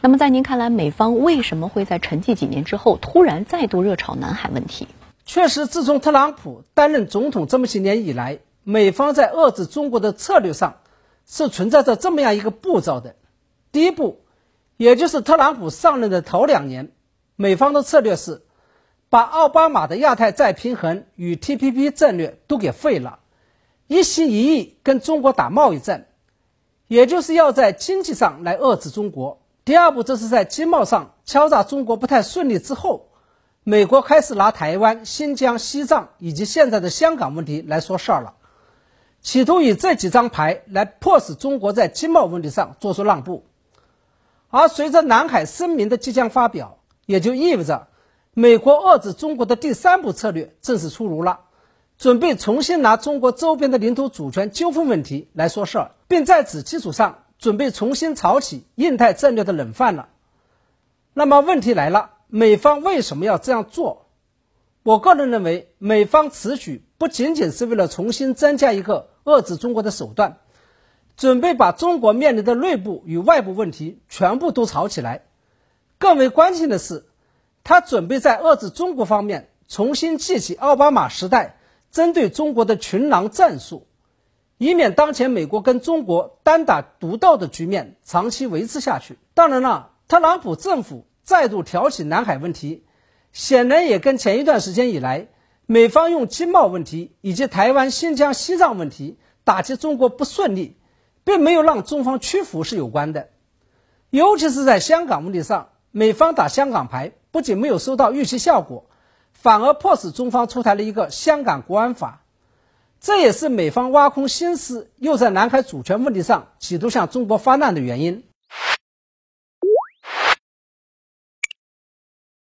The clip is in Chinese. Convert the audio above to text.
那么在您看来，美方为什么会在沉寂几年之后突然再度热炒南海问题？确实，自从特朗普担任总统这么些年以来，美方在遏制中国的策略上是存在着这么样一个步骤的。第一步，也就是特朗普上任的头两年，美方的策略是把奥巴马的亚太再平衡与 TPP 战略都给废了，一心一意跟中国打贸易战，也就是要在经济上来遏制中国。第二步，这是在经贸上敲诈中国不太顺利之后，美国开始拿台湾、新疆、西藏以及现在的香港问题来说事儿了，企图以这几张牌来迫使中国在经贸问题上做出让步。而随着南海声明的即将发表，也就意味着美国遏制中国的第三步策略正式出炉了，准备重新拿中国周边的领土主权纠纷问题来说事儿，并在此基础上。准备重新炒起印太战略的冷饭了。那么问题来了，美方为什么要这样做？我个人认为，美方此举不仅仅是为了重新增加一个遏制中国的手段，准备把中国面临的内部与外部问题全部都炒起来。更为关键的是，他准备在遏制中国方面重新记起奥巴马时代针对中国的群狼战术。以免当前美国跟中国单打独斗的局面长期维持下去。当然了，特朗普政府再度挑起南海问题，显然也跟前一段时间以来美方用经贸问题以及台湾、新疆、西藏问题打击中国不顺利，并没有让中方屈服是有关的。尤其是在香港问题上，美方打香港牌不仅没有收到预期效果，反而迫使中方出台了一个香港国安法。这也是美方挖空心思，又在南海主权问题上企图向中国发难的原因。